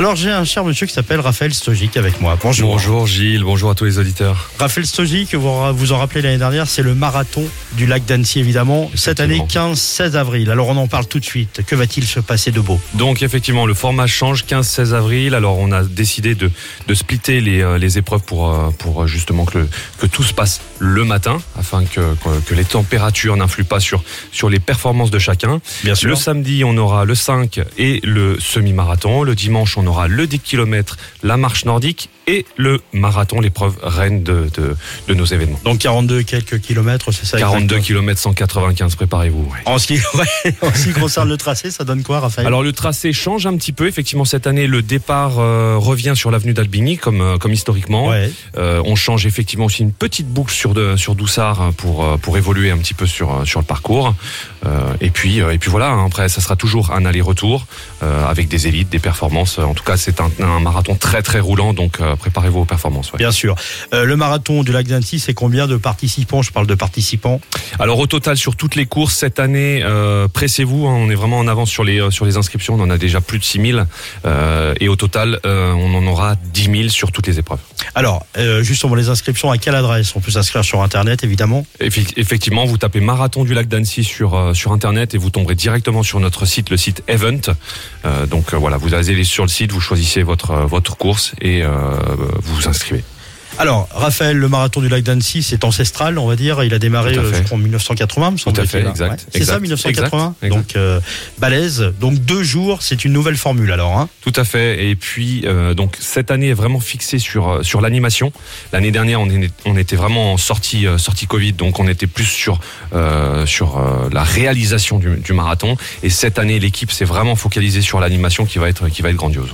Alors j'ai un cher monsieur qui s'appelle Raphaël Stogic avec moi. Bonjour. Bonjour Gilles, bonjour à tous les auditeurs. Raphaël Stogic, vous vous en rappelez l'année dernière, c'est le marathon du lac d'Annecy évidemment. Cette année 15-16 avril. Alors on en parle tout de suite. Que va-t-il se passer de beau? Donc effectivement le format change 15-16 avril. Alors on a décidé de, de splitter les, euh, les épreuves pour, euh, pour justement que, que tout se passe le matin afin que, que les températures n'influent pas sur, sur les performances de chacun. Bien sûr. Le samedi on aura le 5 et le semi-marathon. Le dimanche on aura le 10 km, la marche nordique et le marathon, l'épreuve reine de, de, de, nos événements. Donc 42 quelques kilomètres, c'est ça 42 km 195, préparez-vous. Ouais. En, ce qui, ouais, en ce qui concerne le tracé, ça donne quoi, Raphaël? Alors le tracé change un petit peu. Effectivement, cette année, le départ euh, revient sur l'avenue d'Albigny, comme, euh, comme historiquement. Ouais. Euh, on change effectivement aussi une petite boucle sur, de, sur Doussard pour, euh, pour évoluer un petit peu sur, sur le parcours. Euh, et, puis, et puis voilà, hein, après, ça sera toujours un aller-retour avec des élites, des performances. En tout cas, c'est un, un, marathon très très roulant, donc préparez-vous aux performances. Ouais. Bien sûr. Euh, le marathon du lac d'Annecy, c'est combien de participants? Je parle de participants. Alors au total sur toutes les courses cette année, euh, pressez-vous, hein, on est vraiment en avance sur les sur les inscriptions. On en a déjà plus de 6000 euh, et au total, euh, on en aura 10 000 sur toutes les épreuves. Alors justement les inscriptions, à quelle adresse? On peut s'inscrire sur internet évidemment. Effectivement, vous tapez marathon du lac d'Annecy sur sur internet et vous tomberez directement sur notre site, le site Event. donc voilà, vous allez sur le site, vous choisissez votre votre course et vous vous inscrivez. Alors, Raphaël, le marathon du lac d'Annecy, c'est ancestral, on va dire. Il a démarré, euh, je crois, en 1980, me semble Tout à fait, exact. Ouais. C'est ça, 1980 exact, Donc, euh, balèze. Donc, deux jours, c'est une nouvelle formule, alors. Hein Tout à fait. Et puis, euh, donc, cette année est vraiment fixée sur, sur l'animation. L'année dernière, on, est, on était vraiment en sortie, sortie Covid, donc on était plus sur, euh, sur la réalisation du, du marathon. Et cette année, l'équipe s'est vraiment focalisée sur l'animation qui va être, qui va être grandiose.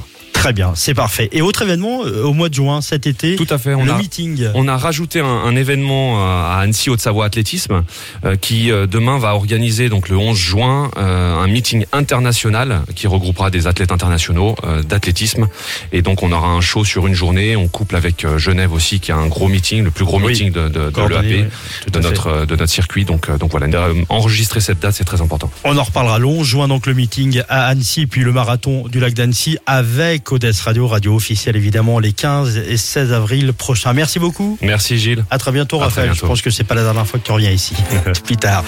Très bien, c'est parfait. Et autre événement euh, au mois de juin cet été Tout à fait. On le a, meeting. On a rajouté un, un événement à Annecy Haute-Savoie Athlétisme euh, qui euh, demain va organiser donc le 11 juin euh, un meeting international qui regroupera des athlètes internationaux euh, d'athlétisme et donc on aura un show sur une journée. On couple avec Genève aussi qui a un gros meeting, le plus gros oui. meeting de, de, de l'EAP, oui, de notre de notre circuit. Donc donc voilà, enregistrer cette date c'est très important. On en reparlera le 11 juin donc le meeting à Annecy puis le marathon du lac d'Annecy avec Codès Radio, radio officielle évidemment les 15 et 16 avril prochains. Merci beaucoup. Merci Gilles. À très bientôt à Raphaël. Très bientôt. Je pense que c'est pas la dernière fois que tu reviens ici. Plus tard.